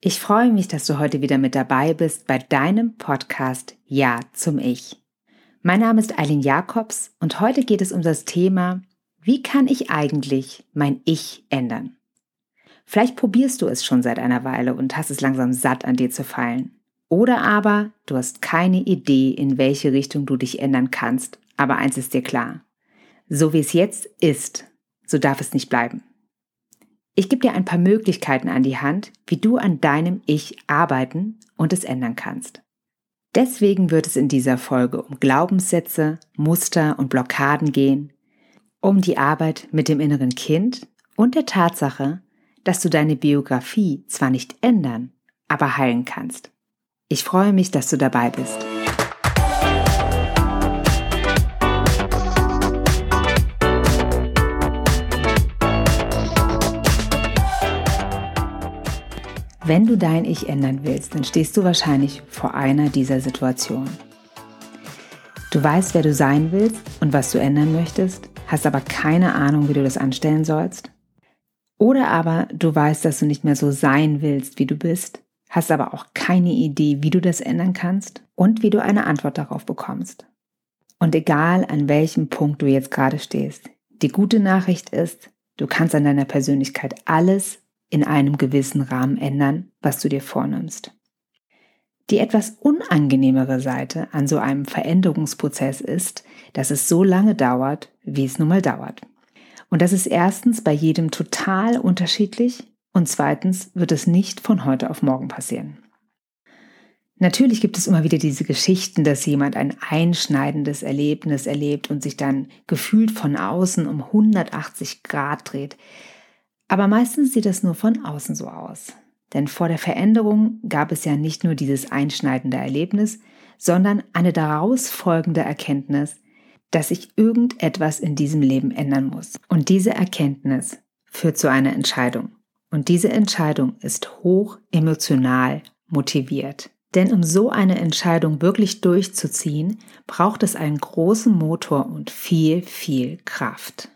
Ich freue mich, dass du heute wieder mit dabei bist bei deinem Podcast Ja zum Ich. Mein Name ist Eileen Jakobs und heute geht es um das Thema, wie kann ich eigentlich mein Ich ändern? Vielleicht probierst du es schon seit einer Weile und hast es langsam satt an dir zu fallen. Oder aber du hast keine Idee, in welche Richtung du dich ändern kannst, aber eins ist dir klar. So wie es jetzt ist, so darf es nicht bleiben. Ich gebe dir ein paar Möglichkeiten an die Hand, wie du an deinem Ich arbeiten und es ändern kannst. Deswegen wird es in dieser Folge um Glaubenssätze, Muster und Blockaden gehen, um die Arbeit mit dem inneren Kind und der Tatsache, dass du deine Biografie zwar nicht ändern, aber heilen kannst. Ich freue mich, dass du dabei bist. Wenn du dein Ich ändern willst, dann stehst du wahrscheinlich vor einer dieser Situationen. Du weißt, wer du sein willst und was du ändern möchtest, hast aber keine Ahnung, wie du das anstellen sollst. Oder aber du weißt, dass du nicht mehr so sein willst, wie du bist, hast aber auch keine Idee, wie du das ändern kannst und wie du eine Antwort darauf bekommst. Und egal an welchem Punkt du jetzt gerade stehst, die gute Nachricht ist, du kannst an deiner Persönlichkeit alles in einem gewissen Rahmen ändern, was du dir vornimmst. Die etwas unangenehmere Seite an so einem Veränderungsprozess ist, dass es so lange dauert, wie es nun mal dauert. Und das ist erstens bei jedem total unterschiedlich und zweitens wird es nicht von heute auf morgen passieren. Natürlich gibt es immer wieder diese Geschichten, dass jemand ein einschneidendes Erlebnis erlebt und sich dann gefühlt von außen um 180 Grad dreht. Aber meistens sieht es nur von außen so aus. Denn vor der Veränderung gab es ja nicht nur dieses einschneidende Erlebnis, sondern eine daraus folgende Erkenntnis, dass sich irgendetwas in diesem Leben ändern muss. Und diese Erkenntnis führt zu einer Entscheidung. Und diese Entscheidung ist hoch emotional motiviert. Denn um so eine Entscheidung wirklich durchzuziehen, braucht es einen großen Motor und viel, viel Kraft.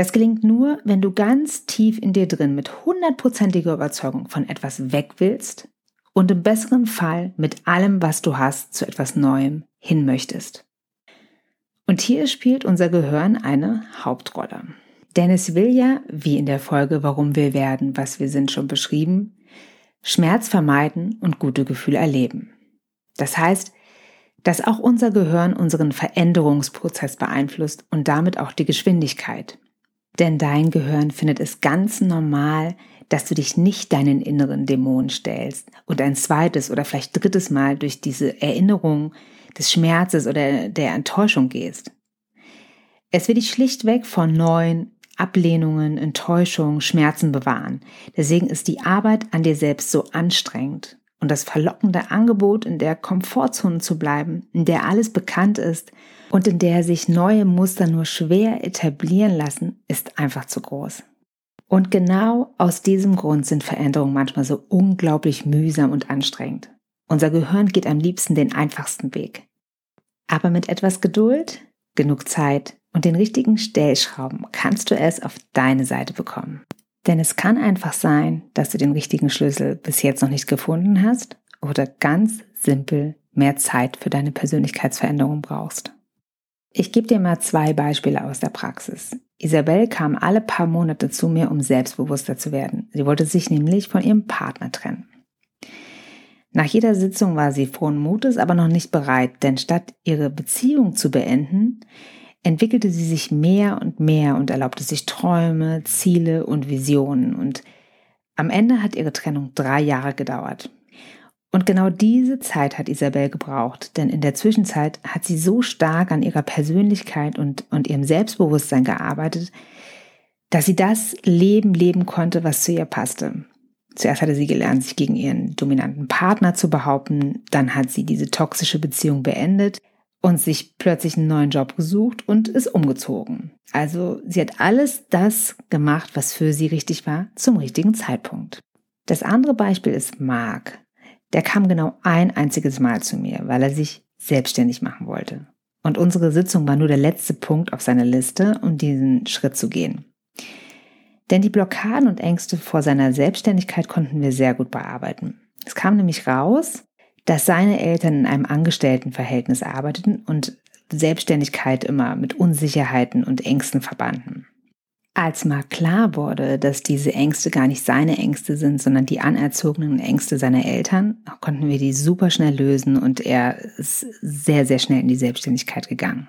Das gelingt nur, wenn du ganz tief in dir drin mit hundertprozentiger Überzeugung von etwas weg willst und im besseren Fall mit allem, was du hast, zu etwas Neuem hin möchtest. Und hier spielt unser Gehirn eine Hauptrolle. Denn es will ja, wie in der Folge Warum wir werden, was wir sind schon beschrieben, Schmerz vermeiden und gute Gefühle erleben. Das heißt, dass auch unser Gehirn unseren Veränderungsprozess beeinflusst und damit auch die Geschwindigkeit. Denn dein Gehirn findet es ganz normal, dass du dich nicht deinen inneren Dämonen stellst und ein zweites oder vielleicht drittes Mal durch diese Erinnerung des Schmerzes oder der Enttäuschung gehst. Es will dich schlichtweg von neuen Ablehnungen, Enttäuschungen, Schmerzen bewahren. Deswegen ist die Arbeit an dir selbst so anstrengend. Und das verlockende Angebot, in der Komfortzone zu bleiben, in der alles bekannt ist und in der sich neue Muster nur schwer etablieren lassen, ist einfach zu groß. Und genau aus diesem Grund sind Veränderungen manchmal so unglaublich mühsam und anstrengend. Unser Gehirn geht am liebsten den einfachsten Weg. Aber mit etwas Geduld, genug Zeit und den richtigen Stellschrauben kannst du es auf deine Seite bekommen. Denn es kann einfach sein, dass du den richtigen Schlüssel bis jetzt noch nicht gefunden hast oder ganz simpel mehr Zeit für deine Persönlichkeitsveränderung brauchst. Ich gebe dir mal zwei Beispiele aus der Praxis. Isabel kam alle paar Monate zu mir, um selbstbewusster zu werden. Sie wollte sich nämlich von ihrem Partner trennen. Nach jeder Sitzung war sie frohen Mutes, aber noch nicht bereit, denn statt ihre Beziehung zu beenden, entwickelte sie sich mehr und mehr und erlaubte sich Träume, Ziele und Visionen. Und am Ende hat ihre Trennung drei Jahre gedauert. Und genau diese Zeit hat Isabel gebraucht, denn in der Zwischenzeit hat sie so stark an ihrer Persönlichkeit und, und ihrem Selbstbewusstsein gearbeitet, dass sie das Leben leben konnte, was zu ihr passte. Zuerst hatte sie gelernt, sich gegen ihren dominanten Partner zu behaupten, dann hat sie diese toxische Beziehung beendet und sich plötzlich einen neuen Job gesucht und ist umgezogen. Also sie hat alles das gemacht, was für sie richtig war, zum richtigen Zeitpunkt. Das andere Beispiel ist Mark. Der kam genau ein einziges Mal zu mir, weil er sich selbstständig machen wollte. Und unsere Sitzung war nur der letzte Punkt auf seiner Liste, um diesen Schritt zu gehen. Denn die Blockaden und Ängste vor seiner Selbstständigkeit konnten wir sehr gut bearbeiten. Es kam nämlich raus, dass seine Eltern in einem Angestelltenverhältnis arbeiteten und Selbstständigkeit immer mit Unsicherheiten und Ängsten verbanden. Als mal klar wurde, dass diese Ängste gar nicht seine Ängste sind, sondern die anerzogenen Ängste seiner Eltern, konnten wir die super schnell lösen und er ist sehr, sehr schnell in die Selbstständigkeit gegangen.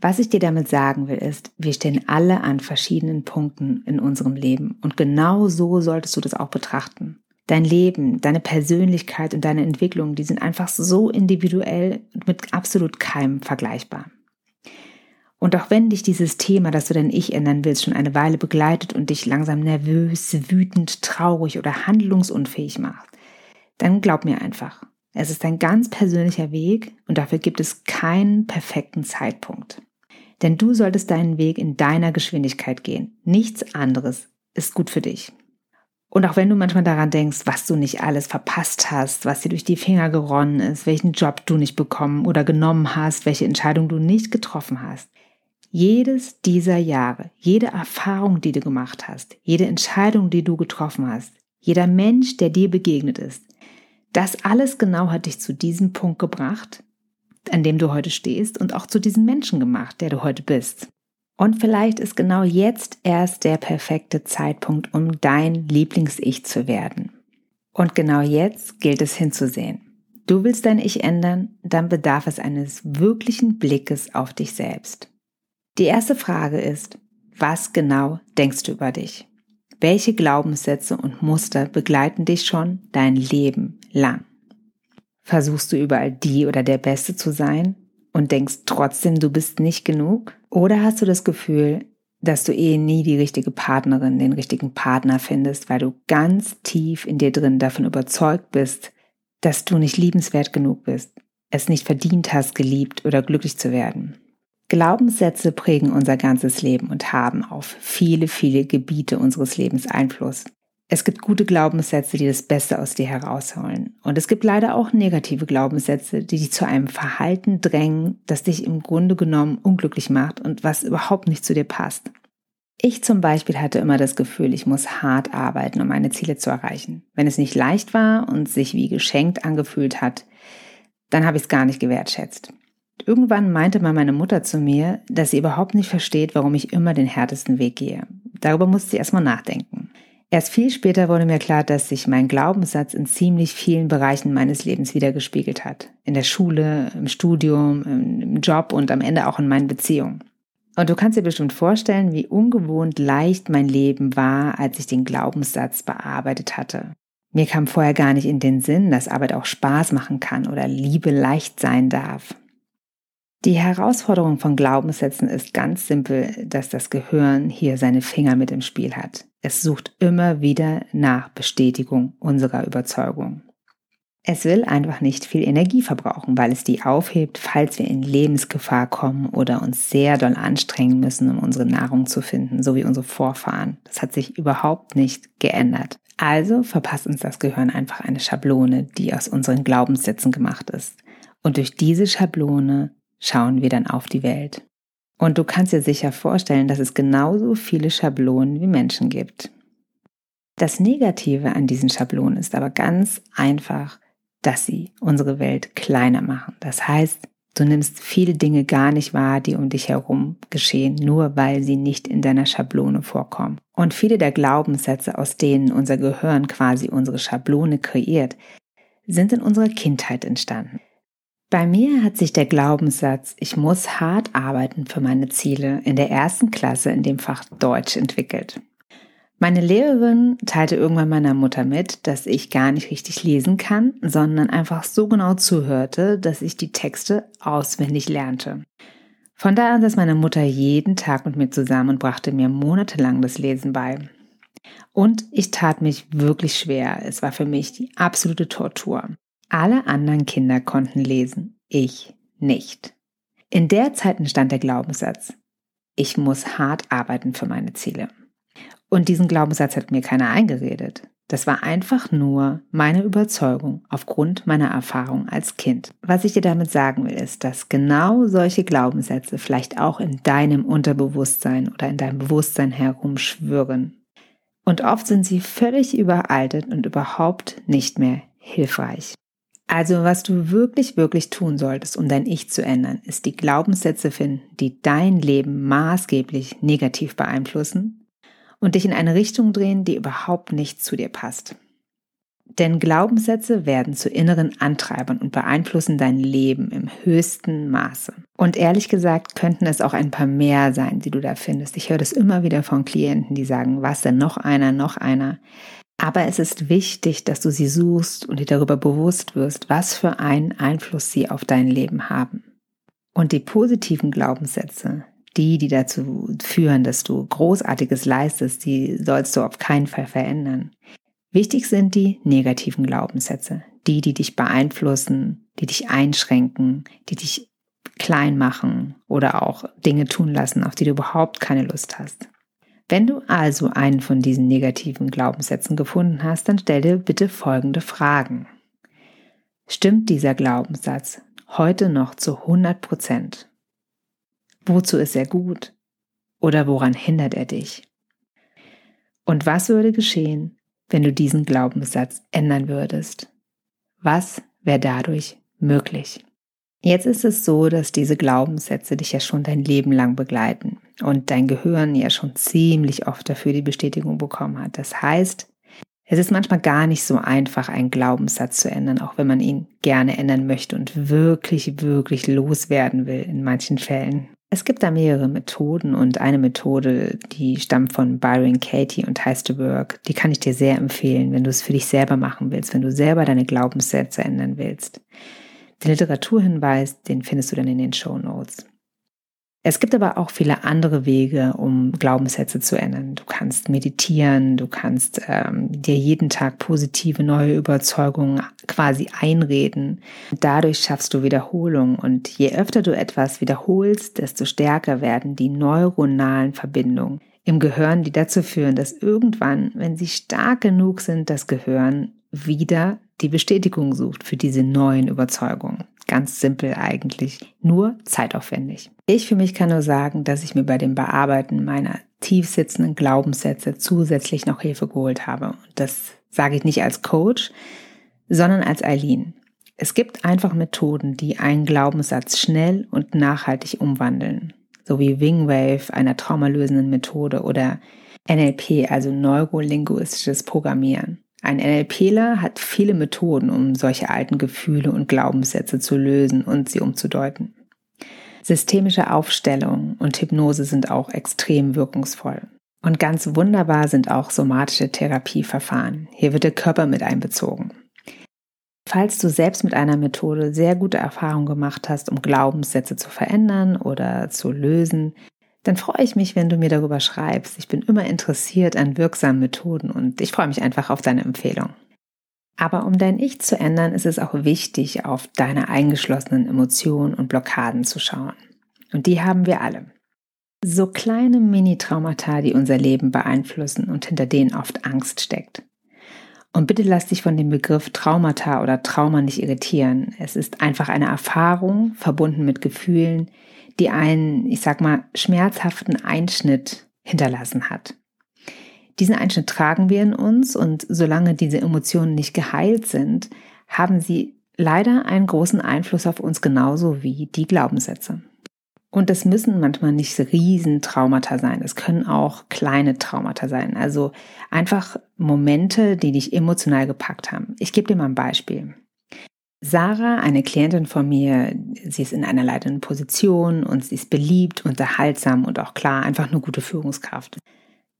Was ich dir damit sagen will, ist, wir stehen alle an verschiedenen Punkten in unserem Leben und genau so solltest du das auch betrachten. Dein Leben, deine Persönlichkeit und deine Entwicklung, die sind einfach so individuell und mit absolut keinem vergleichbar. Und auch wenn dich dieses Thema, dass du dein Ich ändern willst, schon eine Weile begleitet und dich langsam nervös, wütend, traurig oder handlungsunfähig macht, dann glaub mir einfach, es ist ein ganz persönlicher Weg und dafür gibt es keinen perfekten Zeitpunkt. Denn du solltest deinen Weg in deiner Geschwindigkeit gehen. Nichts anderes ist gut für dich. Und auch wenn du manchmal daran denkst, was du nicht alles verpasst hast, was dir durch die Finger geronnen ist, welchen Job du nicht bekommen oder genommen hast, welche Entscheidung du nicht getroffen hast, jedes dieser Jahre, jede Erfahrung, die du gemacht hast, jede Entscheidung, die du getroffen hast, jeder Mensch, der dir begegnet ist, das alles genau hat dich zu diesem Punkt gebracht, an dem du heute stehst und auch zu diesem Menschen gemacht, der du heute bist. Und vielleicht ist genau jetzt erst der perfekte Zeitpunkt, um dein Lieblings-Ich zu werden. Und genau jetzt gilt es hinzusehen. Du willst dein Ich ändern, dann bedarf es eines wirklichen Blickes auf dich selbst. Die erste Frage ist, was genau denkst du über dich? Welche Glaubenssätze und Muster begleiten dich schon dein Leben lang? Versuchst du überall die oder der Beste zu sein und denkst trotzdem, du bist nicht genug? Oder hast du das Gefühl, dass du eh nie die richtige Partnerin, den richtigen Partner findest, weil du ganz tief in dir drin davon überzeugt bist, dass du nicht liebenswert genug bist, es nicht verdient hast, geliebt oder glücklich zu werden? Glaubenssätze prägen unser ganzes Leben und haben auf viele, viele Gebiete unseres Lebens Einfluss. Es gibt gute Glaubenssätze, die das Beste aus dir herausholen. Und es gibt leider auch negative Glaubenssätze, die dich zu einem Verhalten drängen, das dich im Grunde genommen unglücklich macht und was überhaupt nicht zu dir passt. Ich zum Beispiel hatte immer das Gefühl, ich muss hart arbeiten, um meine Ziele zu erreichen. Wenn es nicht leicht war und sich wie geschenkt angefühlt hat, dann habe ich es gar nicht gewertschätzt. Irgendwann meinte mal meine Mutter zu mir, dass sie überhaupt nicht versteht, warum ich immer den härtesten Weg gehe. Darüber musste sie erstmal nachdenken. Erst viel später wurde mir klar, dass sich mein Glaubenssatz in ziemlich vielen Bereichen meines Lebens wiedergespiegelt hat. In der Schule, im Studium, im Job und am Ende auch in meinen Beziehungen. Und du kannst dir bestimmt vorstellen, wie ungewohnt leicht mein Leben war, als ich den Glaubenssatz bearbeitet hatte. Mir kam vorher gar nicht in den Sinn, dass Arbeit auch Spaß machen kann oder Liebe leicht sein darf. Die Herausforderung von Glaubenssätzen ist ganz simpel, dass das Gehirn hier seine Finger mit im Spiel hat. Es sucht immer wieder nach Bestätigung unserer Überzeugung. Es will einfach nicht viel Energie verbrauchen, weil es die aufhebt, falls wir in Lebensgefahr kommen oder uns sehr doll anstrengen müssen, um unsere Nahrung zu finden, so wie unsere Vorfahren. Das hat sich überhaupt nicht geändert. Also verpasst uns das Gehirn einfach eine Schablone, die aus unseren Glaubenssätzen gemacht ist. Und durch diese Schablone schauen wir dann auf die Welt. Und du kannst dir sicher vorstellen, dass es genauso viele Schablonen wie Menschen gibt. Das Negative an diesen Schablonen ist aber ganz einfach, dass sie unsere Welt kleiner machen. Das heißt, du nimmst viele Dinge gar nicht wahr, die um dich herum geschehen, nur weil sie nicht in deiner Schablone vorkommen. Und viele der Glaubenssätze, aus denen unser Gehirn quasi unsere Schablone kreiert, sind in unserer Kindheit entstanden. Bei mir hat sich der Glaubenssatz, ich muss hart arbeiten für meine Ziele, in der ersten Klasse in dem Fach Deutsch entwickelt. Meine Lehrerin teilte irgendwann meiner Mutter mit, dass ich gar nicht richtig lesen kann, sondern einfach so genau zuhörte, dass ich die Texte auswendig lernte. Von da an saß meine Mutter jeden Tag mit mir zusammen und brachte mir monatelang das Lesen bei. Und ich tat mich wirklich schwer. Es war für mich die absolute Tortur. Alle anderen Kinder konnten lesen, ich nicht. In der Zeit entstand der Glaubenssatz, ich muss hart arbeiten für meine Ziele. Und diesen Glaubenssatz hat mir keiner eingeredet. Das war einfach nur meine Überzeugung aufgrund meiner Erfahrung als Kind. Was ich dir damit sagen will, ist, dass genau solche Glaubenssätze vielleicht auch in deinem Unterbewusstsein oder in deinem Bewusstsein herumschwirren. Und oft sind sie völlig überaltet und überhaupt nicht mehr hilfreich. Also was du wirklich, wirklich tun solltest, um dein Ich zu ändern, ist die Glaubenssätze finden, die dein Leben maßgeblich negativ beeinflussen und dich in eine Richtung drehen, die überhaupt nicht zu dir passt. Denn Glaubenssätze werden zu inneren Antreibern und beeinflussen dein Leben im höchsten Maße. Und ehrlich gesagt könnten es auch ein paar mehr sein, die du da findest. Ich höre das immer wieder von Klienten, die sagen, was denn noch einer, noch einer. Aber es ist wichtig, dass du sie suchst und dir darüber bewusst wirst, was für einen Einfluss sie auf dein Leben haben. Und die positiven Glaubenssätze, die, die dazu führen, dass du Großartiges leistest, die sollst du auf keinen Fall verändern. Wichtig sind die negativen Glaubenssätze, die, die dich beeinflussen, die dich einschränken, die dich klein machen oder auch Dinge tun lassen, auf die du überhaupt keine Lust hast. Wenn du also einen von diesen negativen Glaubenssätzen gefunden hast, dann stell dir bitte folgende Fragen. Stimmt dieser Glaubenssatz heute noch zu 100 Prozent? Wozu ist er gut? Oder woran hindert er dich? Und was würde geschehen, wenn du diesen Glaubenssatz ändern würdest? Was wäre dadurch möglich? Jetzt ist es so, dass diese Glaubenssätze dich ja schon dein Leben lang begleiten und dein Gehirn ja schon ziemlich oft dafür die Bestätigung bekommen hat. Das heißt, es ist manchmal gar nicht so einfach, einen Glaubenssatz zu ändern, auch wenn man ihn gerne ändern möchte und wirklich, wirklich loswerden will in manchen Fällen. Es gibt da mehrere Methoden und eine Methode, die stammt von Byron Katie und heißt The Work. Die kann ich dir sehr empfehlen, wenn du es für dich selber machen willst, wenn du selber deine Glaubenssätze ändern willst. Den Literaturhinweis, den findest du dann in den Show Notes. Es gibt aber auch viele andere Wege, um Glaubenssätze zu ändern. Du kannst meditieren, du kannst ähm, dir jeden Tag positive neue Überzeugungen quasi einreden. Dadurch schaffst du Wiederholung und je öfter du etwas wiederholst, desto stärker werden die neuronalen Verbindungen im Gehirn, die dazu führen, dass irgendwann, wenn sie stark genug sind, das Gehirn wieder die Bestätigung sucht für diese neuen Überzeugungen. Ganz simpel eigentlich, nur zeitaufwendig. Ich für mich kann nur sagen, dass ich mir bei dem Bearbeiten meiner tief sitzenden Glaubenssätze zusätzlich noch Hilfe geholt habe. Und das sage ich nicht als Coach, sondern als Eileen. Es gibt einfach Methoden, die einen Glaubenssatz schnell und nachhaltig umwandeln, so wie Wingwave, einer traumalösenden Methode oder NLP, also neurolinguistisches Programmieren. Ein NLPler hat viele Methoden, um solche alten Gefühle und Glaubenssätze zu lösen und sie umzudeuten. Systemische Aufstellung und Hypnose sind auch extrem wirkungsvoll. Und ganz wunderbar sind auch somatische Therapieverfahren. Hier wird der Körper mit einbezogen. Falls du selbst mit einer Methode sehr gute Erfahrungen gemacht hast, um Glaubenssätze zu verändern oder zu lösen, dann freue ich mich, wenn du mir darüber schreibst. Ich bin immer interessiert an wirksamen Methoden und ich freue mich einfach auf deine Empfehlung. Aber um dein Ich zu ändern, ist es auch wichtig, auf deine eingeschlossenen Emotionen und Blockaden zu schauen. Und die haben wir alle. So kleine Mini-Traumata, die unser Leben beeinflussen und hinter denen oft Angst steckt. Und bitte lass dich von dem Begriff Traumata oder Trauma nicht irritieren. Es ist einfach eine Erfahrung verbunden mit Gefühlen, die einen, ich sag mal, schmerzhaften Einschnitt hinterlassen hat. Diesen Einschnitt tragen wir in uns und solange diese Emotionen nicht geheilt sind, haben sie leider einen großen Einfluss auf uns genauso wie die Glaubenssätze. Und das müssen manchmal nicht Riesentraumata sein. Es können auch kleine Traumata sein. Also einfach Momente, die dich emotional gepackt haben. Ich gebe dir mal ein Beispiel. Sarah, eine Klientin von mir, sie ist in einer leitenden Position und sie ist beliebt, unterhaltsam und auch klar, einfach eine gute Führungskraft.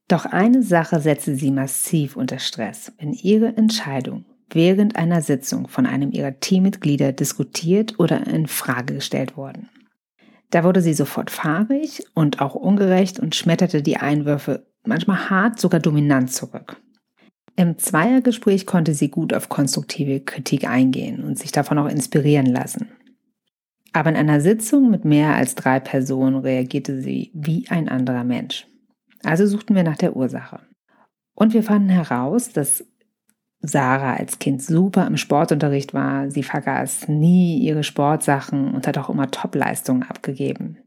Doch eine Sache setzte sie massiv unter Stress, wenn ihre Entscheidung während einer Sitzung von einem ihrer Teammitglieder diskutiert oder in Frage gestellt worden. Da wurde sie sofort fahrig und auch ungerecht und schmetterte die Einwürfe manchmal hart, sogar dominant zurück. Im Zweiergespräch konnte sie gut auf konstruktive Kritik eingehen und sich davon auch inspirieren lassen. Aber in einer Sitzung mit mehr als drei Personen reagierte sie wie ein anderer Mensch. Also suchten wir nach der Ursache. Und wir fanden heraus, dass Sarah als Kind super im Sportunterricht war. Sie vergaß nie ihre Sportsachen und hat auch immer Topleistungen abgegeben.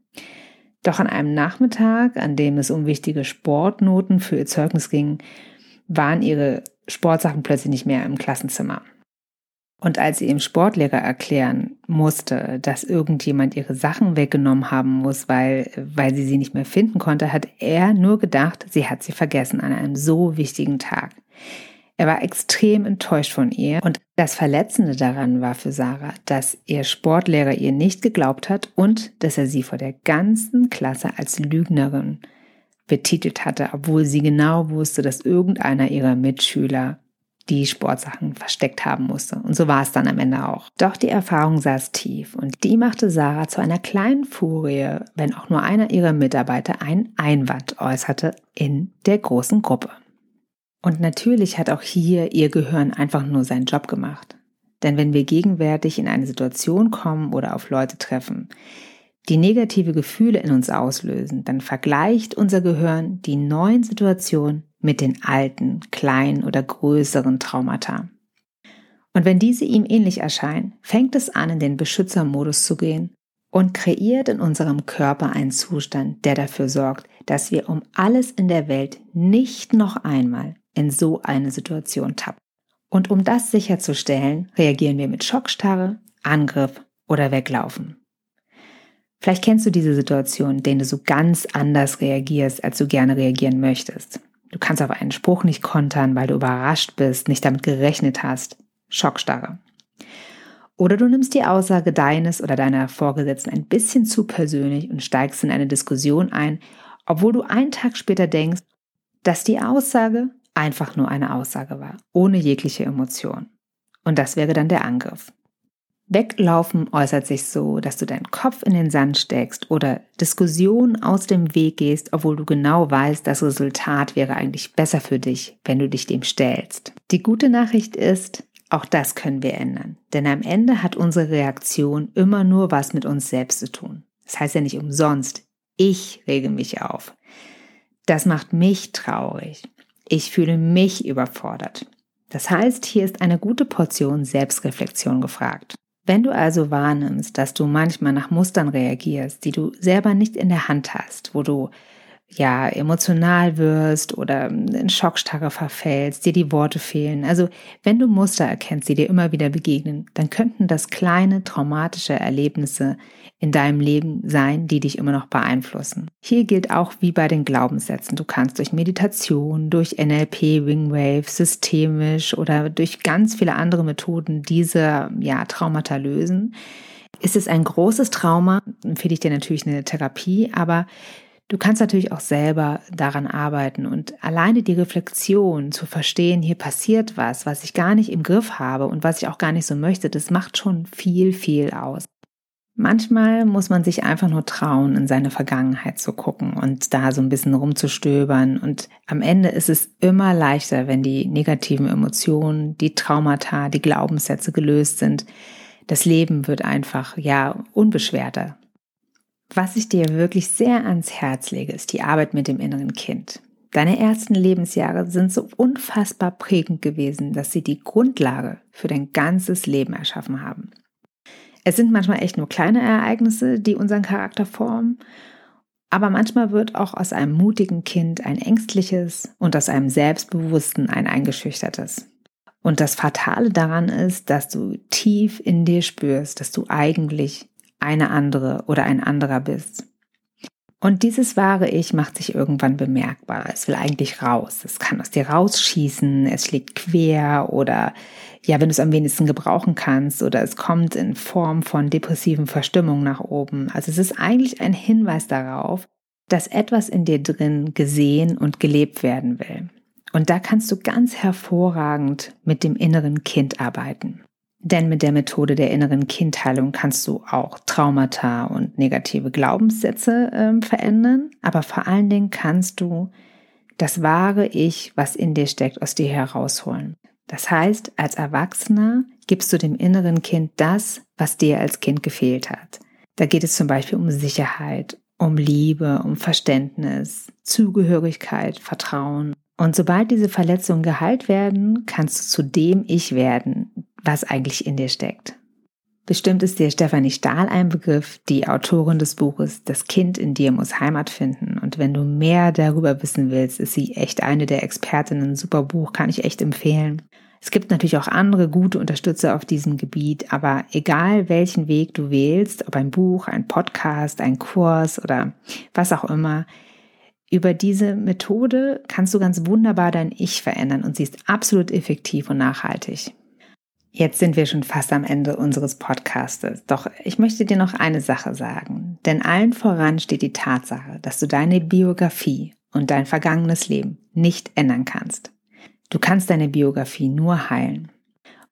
Doch an einem Nachmittag, an dem es um wichtige Sportnoten für ihr Zeugnis ging, waren ihre Sportsachen plötzlich nicht mehr im Klassenzimmer. Und als sie dem Sportlehrer erklären musste, dass irgendjemand ihre Sachen weggenommen haben muss, weil, weil sie sie nicht mehr finden konnte, hat er nur gedacht, sie hat sie vergessen an einem so wichtigen Tag. Er war extrem enttäuscht von ihr und das Verletzende daran war für Sarah, dass ihr Sportlehrer ihr nicht geglaubt hat und dass er sie vor der ganzen Klasse als Lügnerin betitelt hatte, obwohl sie genau wusste, dass irgendeiner ihrer Mitschüler die Sportsachen versteckt haben musste. Und so war es dann am Ende auch. Doch die Erfahrung saß tief und die machte Sarah zu einer kleinen Furie, wenn auch nur einer ihrer Mitarbeiter einen Einwand äußerte in der großen Gruppe. Und natürlich hat auch hier ihr Gehirn einfach nur seinen Job gemacht. Denn wenn wir gegenwärtig in eine Situation kommen oder auf Leute treffen, die negative Gefühle in uns auslösen, dann vergleicht unser Gehirn die neuen Situationen mit den alten, kleinen oder größeren Traumata. Und wenn diese ihm ähnlich erscheinen, fängt es an, in den Beschützermodus zu gehen und kreiert in unserem Körper einen Zustand, der dafür sorgt, dass wir um alles in der Welt nicht noch einmal in so eine Situation tappen. Und um das sicherzustellen, reagieren wir mit Schockstarre, Angriff oder Weglaufen. Vielleicht kennst du diese Situation, in denen du so ganz anders reagierst, als du gerne reagieren möchtest. Du kannst auf einen Spruch nicht kontern, weil du überrascht bist, nicht damit gerechnet hast. Schockstarre. Oder du nimmst die Aussage deines oder deiner Vorgesetzten ein bisschen zu persönlich und steigst in eine Diskussion ein, obwohl du einen Tag später denkst, dass die Aussage einfach nur eine Aussage war, ohne jegliche Emotion. Und das wäre dann der Angriff. Weglaufen äußert sich so, dass du deinen Kopf in den Sand steckst oder Diskussionen aus dem Weg gehst, obwohl du genau weißt, das Resultat wäre eigentlich besser für dich, wenn du dich dem stellst. Die gute Nachricht ist, auch das können wir ändern. Denn am Ende hat unsere Reaktion immer nur was mit uns selbst zu tun. Das heißt ja nicht umsonst, ich rege mich auf. Das macht mich traurig. Ich fühle mich überfordert. Das heißt, hier ist eine gute Portion Selbstreflexion gefragt. Wenn du also wahrnimmst, dass du manchmal nach Mustern reagierst, die du selber nicht in der Hand hast, wo du ja emotional wirst oder in Schockstarre verfällst, dir die Worte fehlen. Also wenn du Muster erkennst, die dir immer wieder begegnen, dann könnten das kleine traumatische Erlebnisse in deinem Leben sein, die dich immer noch beeinflussen. Hier gilt auch wie bei den Glaubenssätzen. Du kannst durch Meditation, durch NLP, Wingwave, systemisch oder durch ganz viele andere Methoden diese ja, Traumata lösen. Ist es ein großes Trauma, empfehle ich dir natürlich eine Therapie, aber Du kannst natürlich auch selber daran arbeiten und alleine die Reflexion zu verstehen, hier passiert was, was ich gar nicht im Griff habe und was ich auch gar nicht so möchte, das macht schon viel, viel aus. Manchmal muss man sich einfach nur trauen, in seine Vergangenheit zu gucken und da so ein bisschen rumzustöbern. Und am Ende ist es immer leichter, wenn die negativen Emotionen, die Traumata, die Glaubenssätze gelöst sind. Das Leben wird einfach, ja, unbeschwerter. Was ich dir wirklich sehr ans Herz lege, ist die Arbeit mit dem inneren Kind. Deine ersten Lebensjahre sind so unfassbar prägend gewesen, dass sie die Grundlage für dein ganzes Leben erschaffen haben. Es sind manchmal echt nur kleine Ereignisse, die unseren Charakter formen, aber manchmal wird auch aus einem mutigen Kind ein ängstliches und aus einem selbstbewussten ein eingeschüchtertes. Und das Fatale daran ist, dass du tief in dir spürst, dass du eigentlich eine andere oder ein anderer bist. Und dieses wahre Ich macht sich irgendwann bemerkbar. Es will eigentlich raus. Es kann aus dir rausschießen, es schlägt quer oder ja, wenn du es am wenigsten gebrauchen kannst oder es kommt in Form von depressiven Verstimmung nach oben. Also es ist eigentlich ein Hinweis darauf, dass etwas in dir drin gesehen und gelebt werden will. Und da kannst du ganz hervorragend mit dem inneren Kind arbeiten. Denn mit der Methode der inneren Kindheilung kannst du auch Traumata und negative Glaubenssätze äh, verändern, aber vor allen Dingen kannst du das wahre Ich, was in dir steckt, aus dir herausholen. Das heißt, als Erwachsener gibst du dem inneren Kind das, was dir als Kind gefehlt hat. Da geht es zum Beispiel um Sicherheit, um Liebe, um Verständnis, Zugehörigkeit, Vertrauen. Und sobald diese Verletzungen geheilt werden, kannst du zu dem Ich werden, was eigentlich in dir steckt. Bestimmt ist dir Stefanie Stahl ein Begriff, die Autorin des Buches Das Kind in dir muss Heimat finden. Und wenn du mehr darüber wissen willst, ist sie echt eine der Expertinnen. Super Buch, kann ich echt empfehlen. Es gibt natürlich auch andere gute Unterstützer auf diesem Gebiet, aber egal welchen Weg du wählst, ob ein Buch, ein Podcast, ein Kurs oder was auch immer, über diese Methode kannst du ganz wunderbar dein Ich verändern und sie ist absolut effektiv und nachhaltig. Jetzt sind wir schon fast am Ende unseres Podcastes. Doch ich möchte dir noch eine Sache sagen. Denn allen voran steht die Tatsache, dass du deine Biografie und dein vergangenes Leben nicht ändern kannst. Du kannst deine Biografie nur heilen.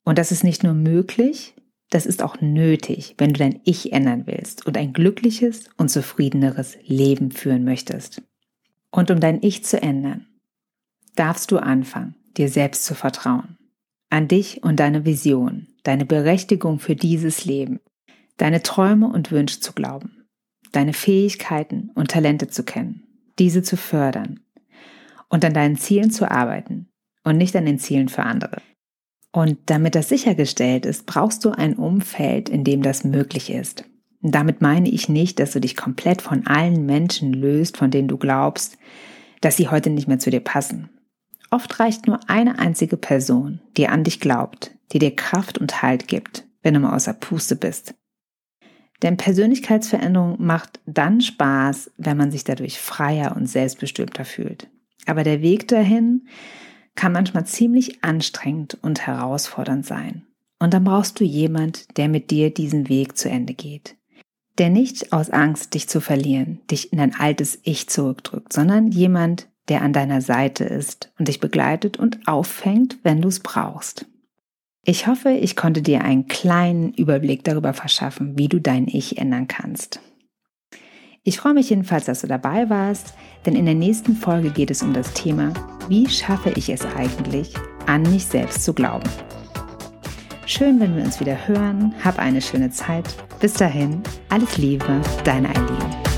Und das ist nicht nur möglich, das ist auch nötig, wenn du dein Ich ändern willst und ein glückliches und zufriedeneres Leben führen möchtest. Und um dein Ich zu ändern, darfst du anfangen, dir selbst zu vertrauen an dich und deine Vision, deine Berechtigung für dieses Leben, deine Träume und Wünsche zu glauben, deine Fähigkeiten und Talente zu kennen, diese zu fördern und an deinen Zielen zu arbeiten und nicht an den Zielen für andere. Und damit das sichergestellt ist, brauchst du ein Umfeld, in dem das möglich ist. Und damit meine ich nicht, dass du dich komplett von allen Menschen löst, von denen du glaubst, dass sie heute nicht mehr zu dir passen Oft reicht nur eine einzige Person, die an dich glaubt, die dir Kraft und Halt gibt, wenn du mal außer Puste bist. Denn Persönlichkeitsveränderung macht dann Spaß, wenn man sich dadurch freier und selbstbestimmter fühlt. Aber der Weg dahin kann manchmal ziemlich anstrengend und herausfordernd sein. Und dann brauchst du jemand, der mit dir diesen Weg zu Ende geht. Der nicht aus Angst, dich zu verlieren, dich in dein altes Ich zurückdrückt, sondern jemand, der an deiner Seite ist und dich begleitet und auffängt, wenn du es brauchst. Ich hoffe, ich konnte dir einen kleinen Überblick darüber verschaffen, wie du dein Ich ändern kannst. Ich freue mich jedenfalls, dass du dabei warst, denn in der nächsten Folge geht es um das Thema, wie schaffe ich es eigentlich, an mich selbst zu glauben. Schön, wenn wir uns wieder hören. Hab eine schöne Zeit. Bis dahin, alles Liebe, deine Eileen.